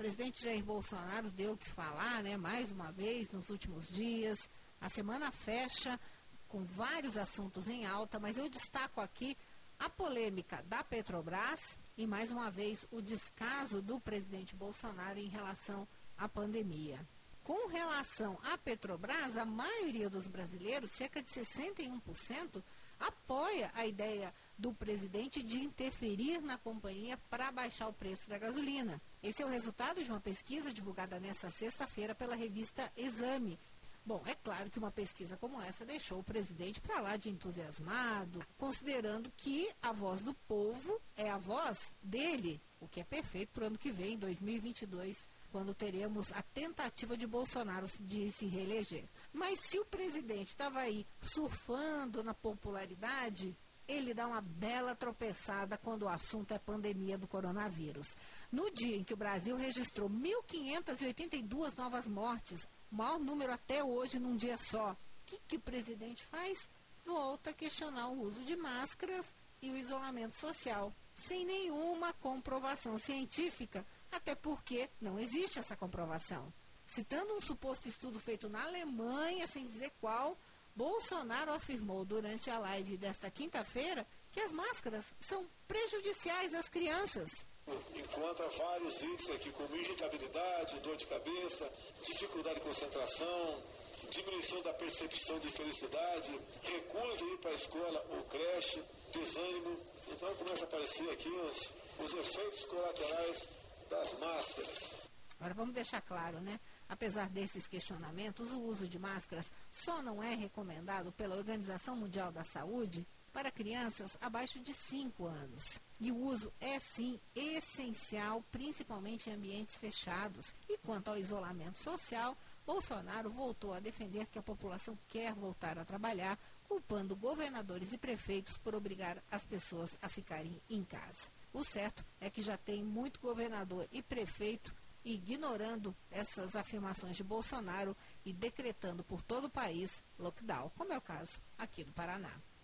presidente Jair Bolsonaro deu o que falar, né? Mais uma vez nos últimos dias. A semana fecha com vários assuntos em alta, mas eu destaco aqui a polêmica da Petrobras e mais uma vez o descaso do presidente Bolsonaro em relação à pandemia. Com relação à Petrobras, a maioria dos brasileiros, cerca de 61%, apoia a ideia do presidente de interferir na companhia para baixar o preço da gasolina. Esse é o resultado de uma pesquisa divulgada nesta sexta-feira pela revista Exame. Bom, é claro que uma pesquisa como essa deixou o presidente para lá de entusiasmado, considerando que a voz do povo é a voz dele, o que é perfeito para o ano que vem, 2022 quando teremos a tentativa de Bolsonaro de se reeleger. Mas se o presidente estava aí surfando na popularidade, ele dá uma bela tropeçada quando o assunto é pandemia do coronavírus. No dia em que o Brasil registrou 1.582 novas mortes, maior número até hoje num dia só, o que, que o presidente faz? Volta a questionar o uso de máscaras e o isolamento social, sem nenhuma comprovação científica até porque não existe essa comprovação. Citando um suposto estudo feito na Alemanha, sem dizer qual, Bolsonaro afirmou durante a live desta quinta-feira que as máscaras são prejudiciais às crianças. Encontra vários índices aqui, como irritabilidade, dor de cabeça, dificuldade de concentração, diminuição da percepção de felicidade, recusa ir para a escola ou creche, desânimo. Então começa a aparecer aqui os, os efeitos colaterais das máscaras. Agora vamos deixar claro, né? Apesar desses questionamentos, o uso de máscaras só não é recomendado pela Organização Mundial da Saúde para crianças abaixo de 5 anos. O uso é sim essencial, principalmente em ambientes fechados. E quanto ao isolamento social, Bolsonaro voltou a defender que a população quer voltar a trabalhar, culpando governadores e prefeitos por obrigar as pessoas a ficarem em casa. O certo é que já tem muito governador e prefeito ignorando essas afirmações de Bolsonaro e decretando por todo o país lockdown, como é o caso aqui do Paraná.